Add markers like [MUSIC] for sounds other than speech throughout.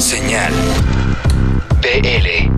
Señal BL.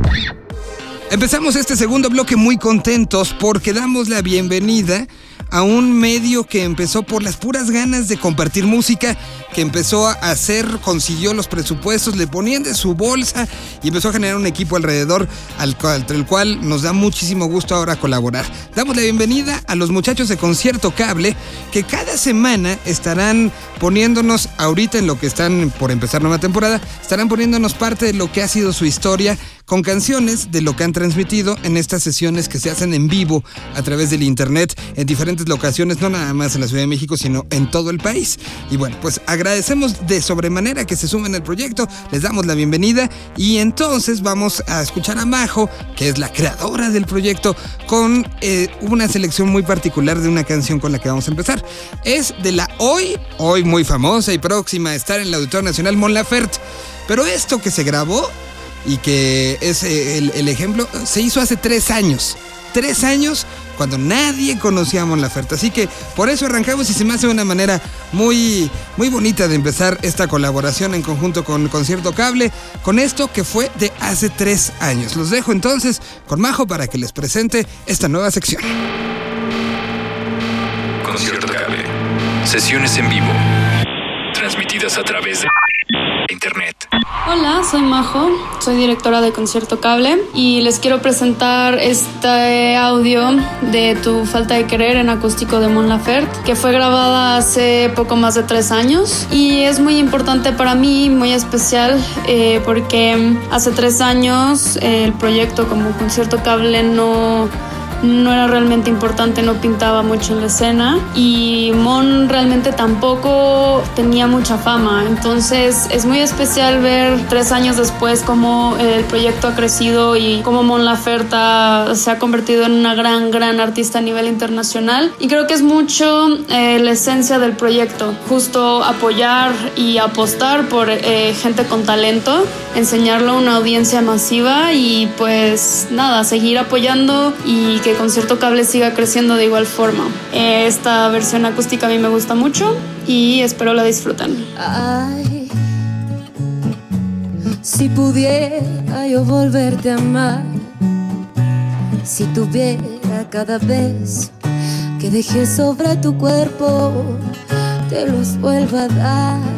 Empezamos este segundo bloque muy contentos porque damos la bienvenida a un medio que empezó por las puras ganas de compartir música, que empezó a hacer, consiguió los presupuestos, le ponían de su bolsa y empezó a generar un equipo alrededor al cual, el cual nos da muchísimo gusto ahora colaborar. Damos la bienvenida a los muchachos de Concierto Cable que cada semana estarán poniéndonos ahorita en lo que están por empezar nueva temporada, estarán poniéndonos parte de lo que ha sido su historia con canciones de lo que han transmitido en estas sesiones que se hacen en vivo a través del internet en diferentes locaciones, no nada más en la Ciudad de México, sino en todo el país. Y bueno, pues agradecemos de sobremanera que se sumen al proyecto, les damos la bienvenida y entonces vamos a escuchar a Majo, que es la creadora del proyecto, con eh, una selección muy particular de una canción con la que vamos a empezar. Es de la hoy, hoy muy famosa y próxima a estar en el Auditorio Nacional Mon Laferte. Pero esto que se grabó y que es eh, el, el ejemplo, se hizo hace tres años. Tres años cuando nadie conocía a Mon Laferte. Así que por eso arrancamos y se me hace una manera muy, muy bonita de empezar esta colaboración en conjunto con Concierto Cable, con esto que fue de hace tres años. Los dejo entonces con Majo para que les presente esta nueva sección. Concierto Cable. Sesiones en vivo. Transmitidas a través de Internet. Hola, soy Majo, soy directora de Concierto Cable y les quiero presentar este audio de Tu falta de querer en acústico de Mon Laferte, que fue grabada hace poco más de tres años y es muy importante para mí, muy especial, eh, porque hace tres años el proyecto como Concierto Cable no no era realmente importante, no pintaba mucho en la escena y Mon realmente tampoco tenía mucha fama. Entonces es muy especial ver tres años después cómo el proyecto ha crecido y cómo Mon Laferta se ha convertido en una gran, gran artista a nivel internacional. Y creo que es mucho eh, la esencia del proyecto, justo apoyar y apostar por eh, gente con talento, enseñarlo a una audiencia masiva y pues nada, seguir apoyando y que Concierto Cable siga creciendo de igual forma. Esta versión acústica a mí me gusta mucho y espero la disfruten. Si pudiera yo volverte a amar, si tuviera cada vez que dejé sobre tu cuerpo, te los vuelvo a dar.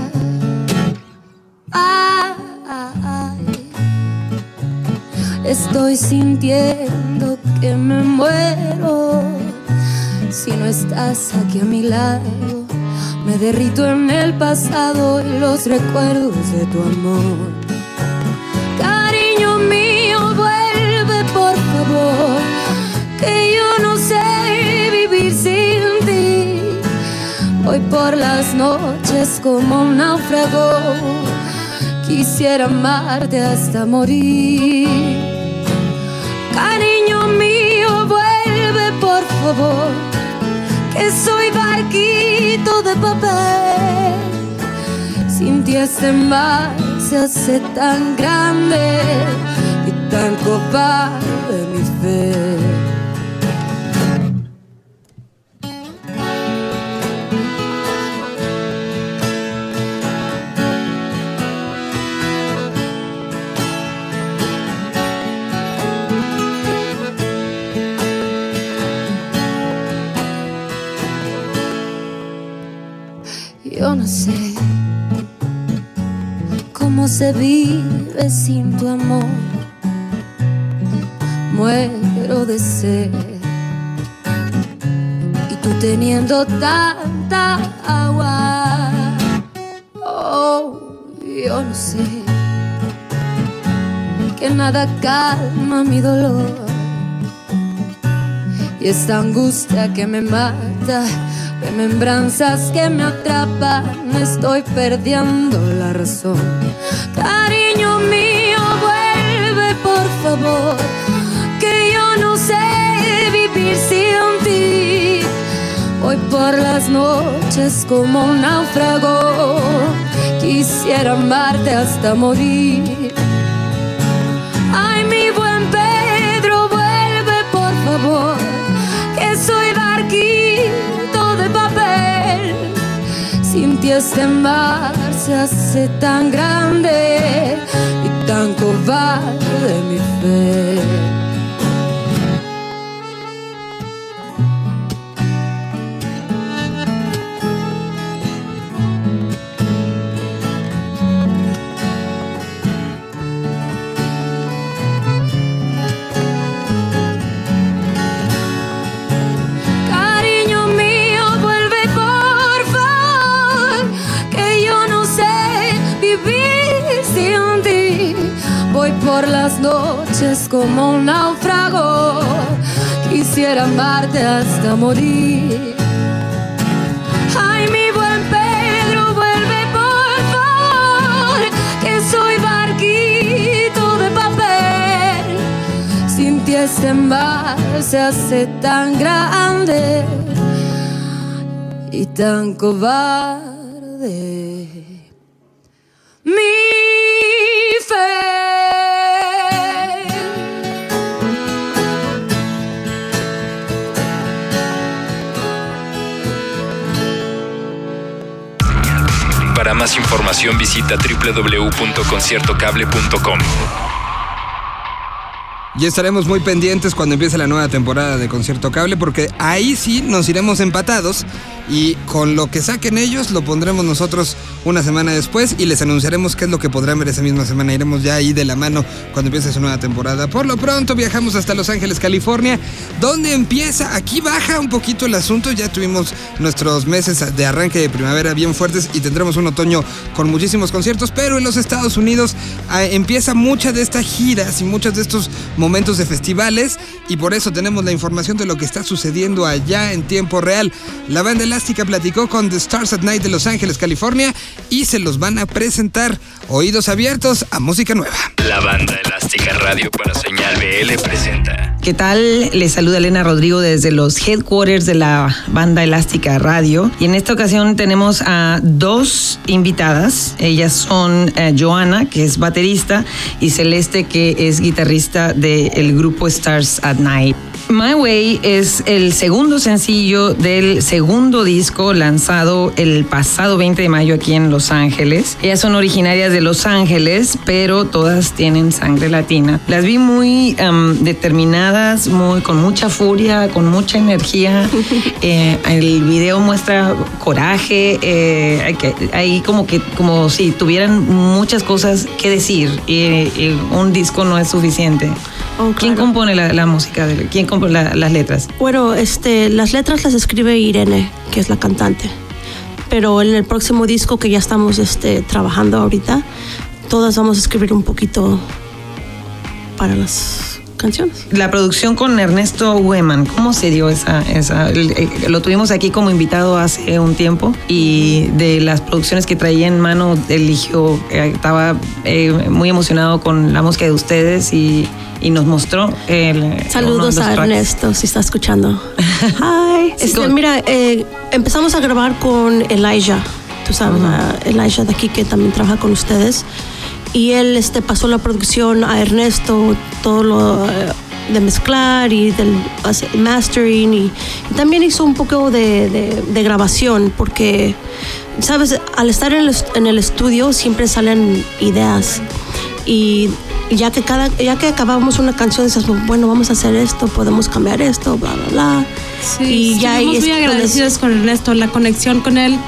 Estoy sintiendo que me muero si no estás aquí a mi lado. Me derrito en el pasado y los recuerdos de tu amor. Cariño mío, vuelve por favor, que yo no sé vivir sin ti. Hoy por las noches como un náufrago, quisiera amarte hasta morir. Cariño mío, que soy barquito de papel. Sin ti este mar se hace tan grande y tan cobarde mi fe. Yo no sé cómo se vive sin tu amor. Muero de sed. Y tú teniendo tanta agua. Oh, yo no sé que nada calma mi dolor. Y esta angustia que me mata, remembranzas que me atrapan, estoy perdiendo la razón. Cariño mío, vuelve por favor, que yo no sé vivir sin ti. Hoy por las noches como un náufrago, quisiera amarte hasta morir. Ay, mi buen Pedro, vuelve por favor, que soy de papel. Ti este mar se hace tan grande y tan cobarde mi fe. Por las noches como un náufrago. Quisiera amarte hasta morir. Ay, mi buen Pedro, vuelve por favor, que soy barquito de papel. Sin ti este mar se hace tan grande y tan cobarde. Mi Para más información visita www.conciertocable.com. Y estaremos muy pendientes cuando empiece la nueva temporada de Concierto Cable porque ahí sí nos iremos empatados y con lo que saquen ellos lo pondremos nosotros una semana después y les anunciaremos qué es lo que podrán ver esa misma semana. Iremos ya ahí de la mano cuando empiece su nueva temporada. Por lo pronto viajamos hasta Los Ángeles, California, donde empieza, aquí baja un poquito el asunto, ya tuvimos nuestros meses de arranque de primavera bien fuertes y tendremos un otoño con muchísimos conciertos, pero en los Estados Unidos ah, empieza mucha de estas giras y muchos de estos de festivales y por eso tenemos la información de lo que está sucediendo allá en tiempo real. La banda Elástica platicó con The Stars at Night de Los Ángeles, California y se los van a presentar. Oídos abiertos a música nueva. La banda Elástica Radio para Señal BL presenta. ¿Qué tal? Les saluda Elena Rodrigo desde los headquarters de la banda Elástica Radio. Y en esta ocasión tenemos a dos invitadas. Ellas son eh, Joana, que es baterista, y Celeste, que es guitarrista del grupo Stars at Night. My Way es el segundo sencillo del segundo disco lanzado el pasado 20 de mayo aquí en Los Ángeles. Ellas son originarias de Los Ángeles, pero todas tienen sangre latina. Las vi muy um, determinadas, muy, con mucha furia, con mucha energía. [LAUGHS] Eh, el video muestra coraje, eh, hay, que- hay como que como si tuvieran muchas cosas que decir y, y un disco no es suficiente. Oh, ¿Quién claro. compone la, la música? ¿Quién compone la- las letras? Bueno, este, las letras las escribe Irene, que es la cantante. Pero en el próximo disco que ya estamos este, trabajando ahorita, todas vamos a escribir un poquito para las canciones. La producción con Ernesto Weman, ¿cómo se dio esa? esa lo tuvimos aquí como invitado hace un tiempo y de las producciones que traía en mano, eligió, eh, estaba eh, muy emocionado con la música de ustedes y, y nos mostró el, de Saludos a tracks. Ernesto, si está escuchando. [LAUGHS] Hi. Este, mira, eh, empezamos a grabar con Elijah, tú sabes, a Elijah de aquí que también trabaja con ustedes. Y él este, pasó la producción a Ernesto, todo lo eh, de mezclar y del mastering. Y, y también hizo un poco de, de- de grabación, porque, sabes, al estar en el, en el estudio siempre salen ideas. Y ya que, cada, ya que acabamos una canción, dices, bueno, vamos a hacer esto, podemos cambiar esto, bla, bla, bla. Sí, y ya ahí estuvimos muy es- agradecidos con Ernesto. La conexión con él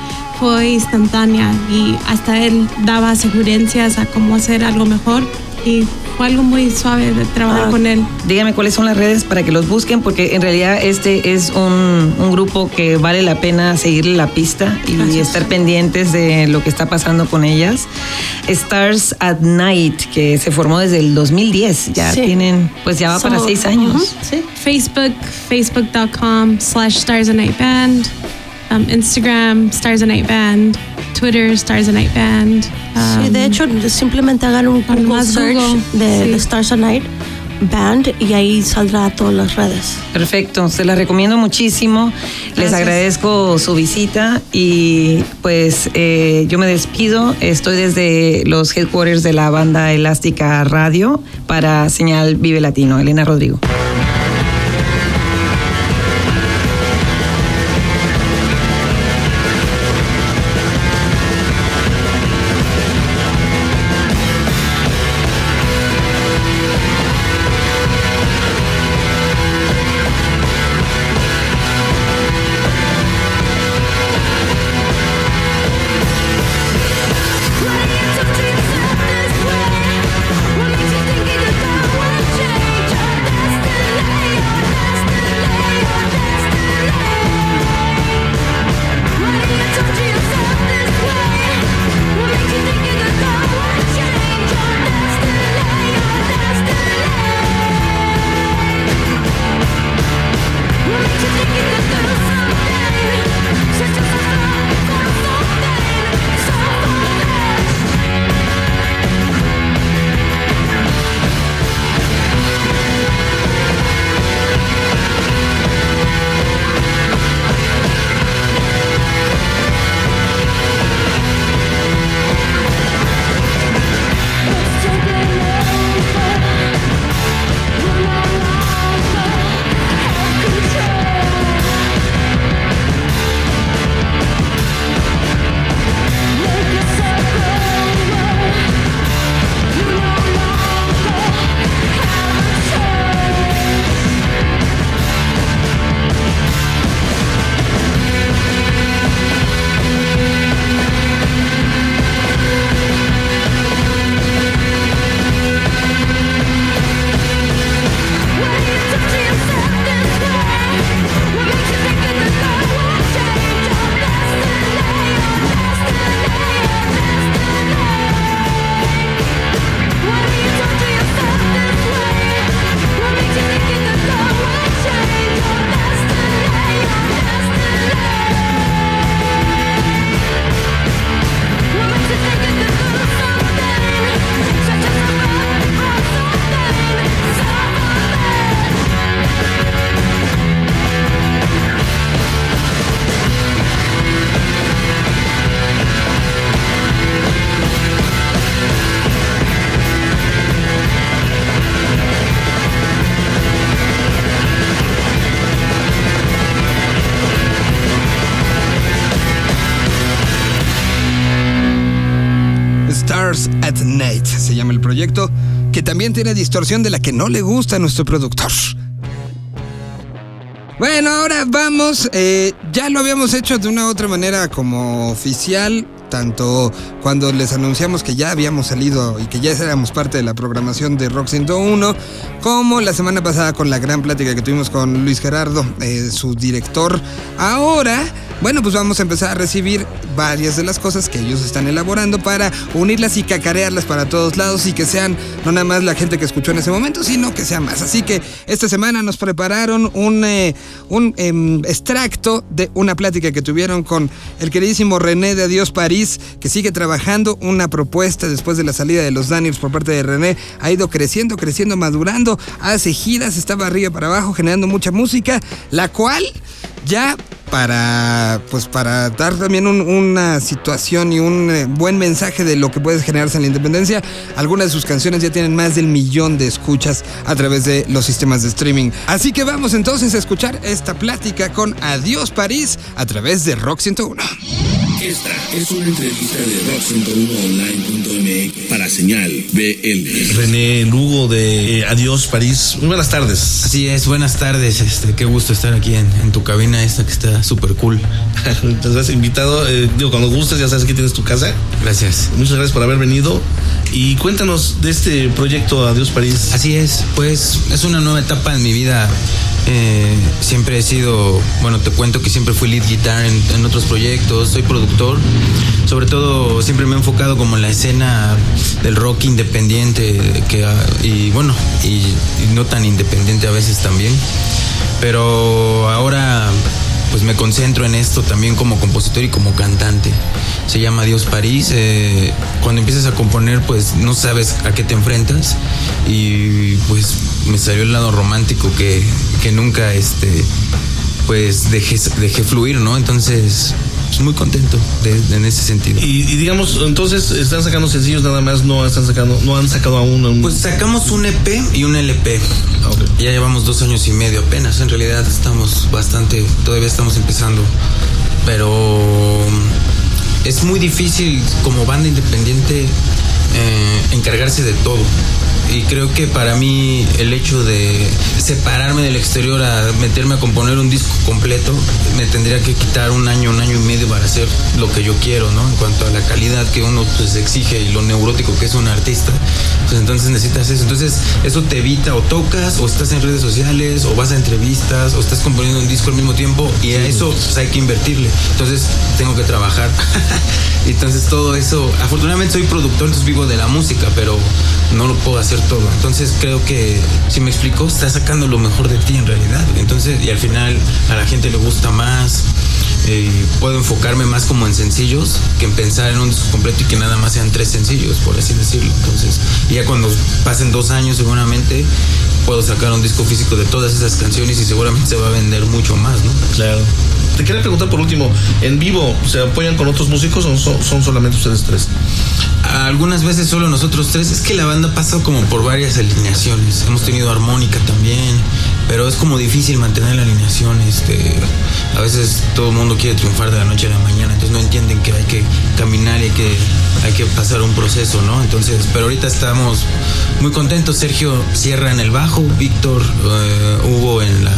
fue instantánea y hasta él daba sugerencias a cómo hacer algo mejor y fue algo muy suave de trabajar Ah. con él. Dígame cuáles son las redes para que los busquen, porque en realidad este es un, un grupo que vale la pena seguirle la pista y estar pendientes de lo que está pasando con ellas. Stars at Night, que se formó desde el 2010, ya Sí. tienen, pues ya va para seis años. sí. Facebook, facebook.com slash Stars and Night Band, um, Instagram, Stars and Night Band, Twitter, Stars and Night Band. Sí, um, de hecho, simplemente hagan un Google más search Google, de, sí. de Stars at Night Band y ahí saldrá a todas las redes. Perfecto, se las recomiendo muchísimo. Les agradezco su visita y pues eh, yo me despido. Estoy desde los headquarters de la banda Elástica Radio para Señal Vive Latino. Elena Rodrigo. Distorsión de la que no le gusta a nuestro productor. Bueno, ahora vamos, eh, ya lo habíamos hecho de una u otra manera como oficial, tanto cuando les anunciamos que ya habíamos salido y que ya éramos parte de la programación de Rock 101, como la semana pasada con la gran plática que tuvimos con Luis Gerardo, eh, su director. Ahora, bueno, pues vamos a empezar a recibir varias de las cosas que ellos están elaborando para unirlas y cacarearlas para todos lados y que sean no nada más la gente que escuchó en ese momento, sino que sean más. Así que esta semana nos prepararon un, eh, un em, extracto de una plática que tuvieron con el queridísimo René de Adiós París, que sigue trabajando una propuesta después de la salida de los Daniels por parte de René. Ha ido creciendo, creciendo, madurando, hace giras, estaba arriba para abajo, generando mucha música, la cual ya para pues para dar también un- una situación y un eh, buen mensaje de lo que puede generarse en la independencia. Algunas de sus canciones ya tienen más del millón de escuchas a través de los sistemas de streaming. Así que vamos entonces a escuchar esta plática con Adiós París a través de Rock 101. Esta es una entrevista de rock101online.mx para señal BL. René Lugo de eh, Adiós París. Muy buenas tardes. Así es, buenas tardes, este, qué gusto estar aquí en, en tu cabina esta que está súper cool. [LAUGHS] Muchas gracias, invitado. Eh, digo, cuando gustes, ya sabes que tienes tu casa. Gracias. Muchas gracias por haber venido. Y cuéntanos de este proyecto Adiós París. Así es, pues es una nueva etapa en mi vida. Eh, siempre he sido, bueno, te cuento que siempre fui lead guitar en, otros proyectos, soy productor. Sobre todo siempre me he enfocado como en la escena del rock independiente que, y bueno, y no tan independiente a veces también. Pero ahora pues me concentro en esto también como compositor y como cantante. Se llama Dios París. eh, cuando empiezas a componer, pues no sabes a qué te enfrentas. Y pues me salió el lado romántico que, que nunca este pues dejé, dejé fluir, ¿no? Entonces, pues muy contento de- de- en ese sentido. Y, y digamos, entonces están sacando sencillos nada más, no están sacando, no han sacado aún un. Pues sacamos un EP y un LP. Ah. Ya llevamos dos años y medio apenas. En realidad estamos bastante, todavía estamos empezando. Pero mm, es muy difícil como banda independiente eh, encargarse de todo. Y creo que para mí el hecho de separarme del exterior a meterme a componer un disco completo me tendría que quitar un año, un año y medio para hacer lo que yo quiero, ¿no? En cuanto a la calidad que uno pues exige y lo neurótico que es un artista, pues entonces necesitas eso. Entonces eso te evita o tocas o estás en redes sociales o vas a entrevistas o estás componiendo un disco al mismo tiempo y a eso pues, hay que invertirle. Entonces tengo que trabajar. [LAUGHS] entonces todo eso, afortunadamente soy productor, entonces vivo de la música, pero no lo puedo hacer todo. Entonces creo que, si me explico, estás sacando lo mejor de ti en realidad. Entonces, y al final a la gente le gusta más. Eh, puedo enfocarme más como en sencillos que en pensar en un disco completo y que nada más sean tres sencillos, por así decirlo. Entonces, ya cuando pasen dos años seguramente puedo sacar un disco físico de todas esas canciones y seguramente se va a vender mucho más, ¿no? Claro. Te quería preguntar por último, ¿en vivo se apoyan con otros músicos o son, son solamente ustedes tres? Algunas veces solo nosotros tres. Es que la banda pasa como por varias alineaciones. Hemos tenido armónica también, pero es como difícil mantener la alineación. Este, a veces todo el mundo quiere triunfar de la noche a la mañana, entonces no entienden que hay que caminar y hay que, hay que pasar un proceso, ¿no? Entonces, pero ahorita estamos muy contentos. Sergio cierra en el bajo, Víctor, eh, Hugo en la,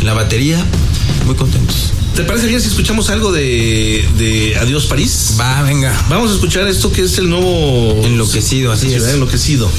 en la batería. Muy contentos. ¿Te parece bien si escuchamos algo de, de Adiós París? Va, venga. Vamos a escuchar esto que es el nuevo Enloquecido, así es. Enloquecido.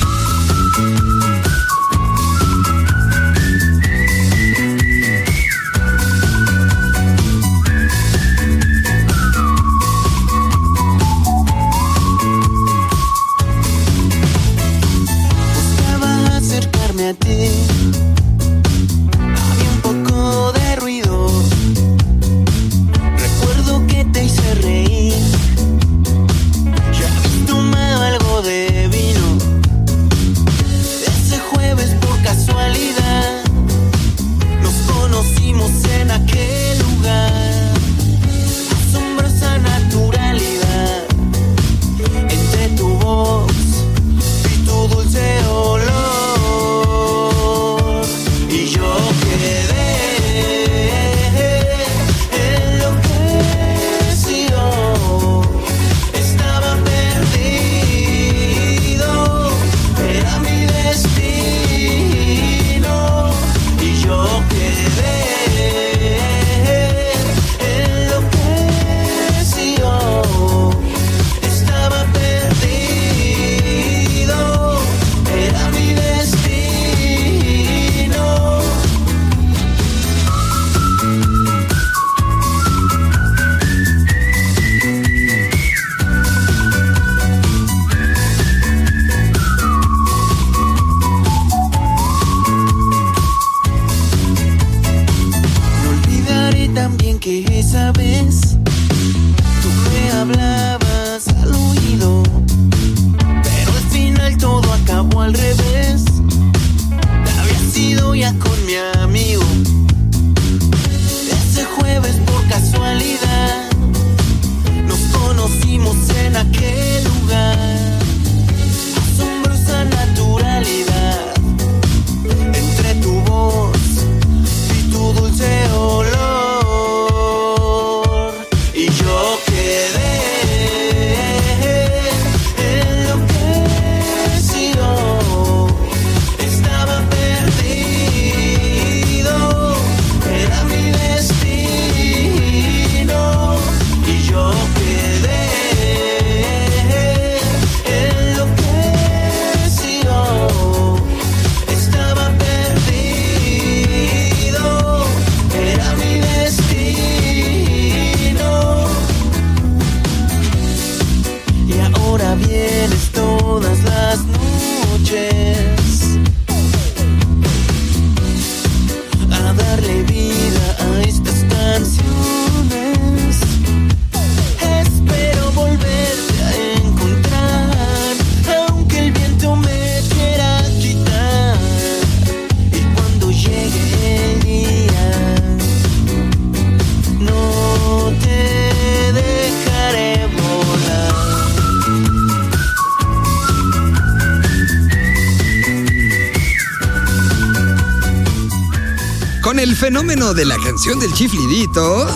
Con el fenómeno de la canción del chiflidito,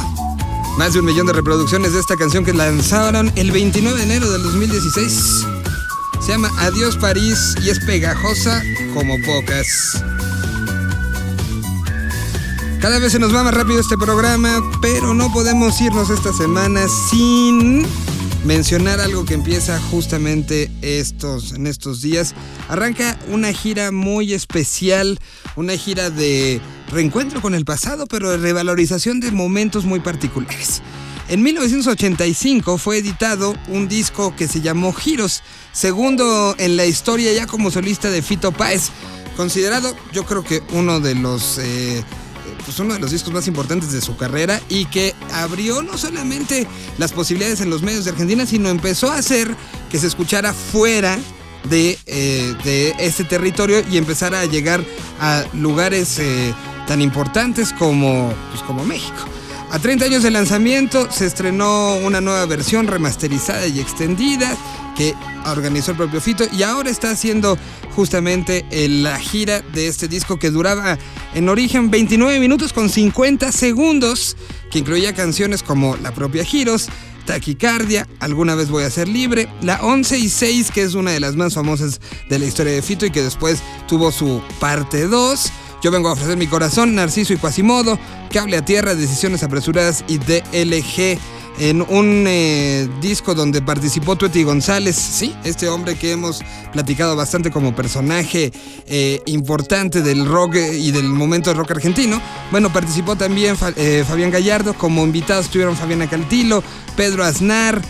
más de un millón de reproducciones de esta canción que lanzaron el 29 de enero del 2016. Se llama Adiós París y es pegajosa como pocas. Cada vez se nos va más rápido este programa, pero no podemos irnos esta semana sin mencionar algo que empieza justamente estos, en estos días. Arranca una gira muy especial, una gira de reencuentro con el pasado, pero revalorización de momentos muy particulares. En 1985 fue editado un disco que se llamó Giros, segundo en la historia ya como solista de Fito Páez, considerado yo creo que uno de los... Eh, pues uno de los discos más importantes de su carrera y que abrió no solamente las posibilidades en los medios de Argentina, sino empezó a hacer que se escuchara fuera de, eh, de este territorio y empezara a llegar a lugares eh, tan importantes como, pues como México. A 30 años de lanzamiento se estrenó una nueva versión remasterizada y extendida que organizó el propio Fito y ahora está haciendo justamente la gira de este disco que duraba en origen 29 minutos con 50 segundos, que incluía canciones como la propia Giros, Taquicardia, Alguna vez voy a ser libre, la 11 y 6 que es una de las más famosas de la historia de Fito y que después tuvo su parte 2. Yo vengo a ofrecer mi corazón, Narciso y Quasimodo, Cable a Tierra, Decisiones Apresuradas y DLG en un eh, disco donde participó Tueti González, sí, este hombre que hemos platicado bastante como personaje eh, importante del rock y del momento rock argentino. Bueno, participó también eh, Fabián Gallardo, como invitados estuvieron Fabiana Caltilo, Pedro Aznar,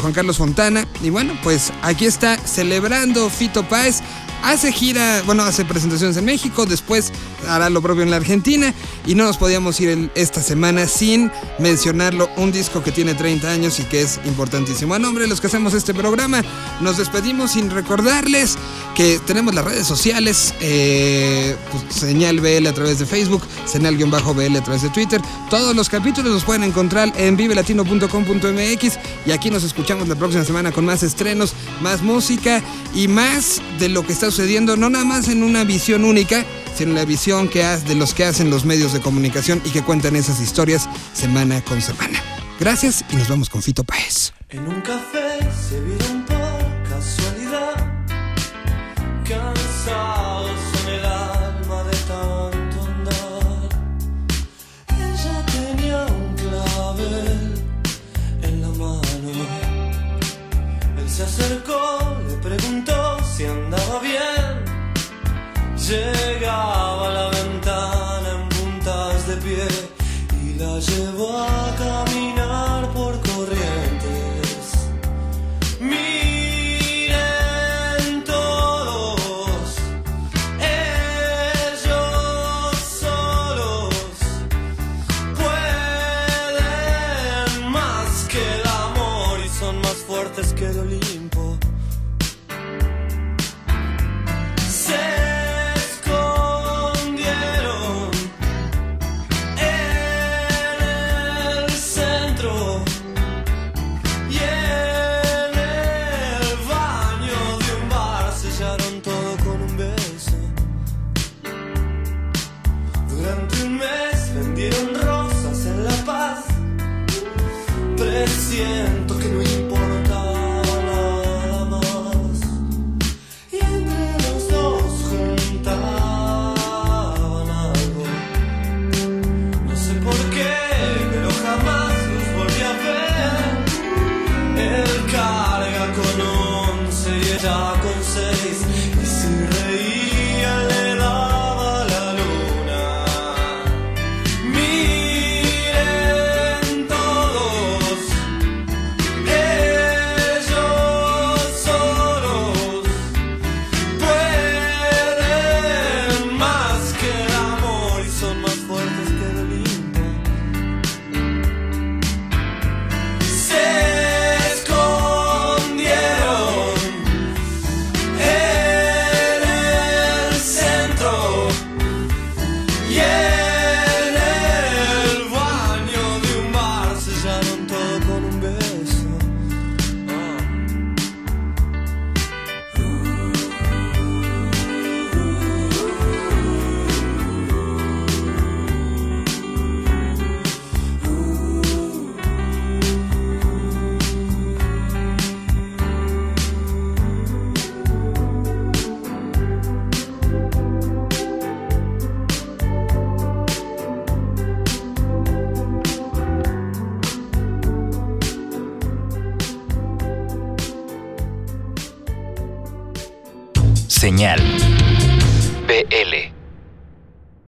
Juan Carlos Fontana, y bueno, pues aquí está celebrando Fito Páez hace gira, bueno, hace presentaciones en México, después hará lo propio en la Argentina y no nos podíamos ir esta semana sin mencionarlo, un disco que tiene 30 años y que es importantísimo. A nombre de los que hacemos este programa, nos despedimos sin recordarles que tenemos las redes sociales, eh, pues, señal BL a través de Facebook, señal-BL a través de Twitter. Todos los capítulos los pueden encontrar en vivelatino.com.mx y aquí nos escuchamos la próxima semana con más estrenos, más música y más de lo que está sucediendo, no nada más en una visión única, sino en la visión que hace de los que hacen los medios de comunicación y que cuentan esas historias semana con semana. Gracias y nos vamos con Fito Paez. En un café se Llegaba a la ventana en puntas de pie y la llevó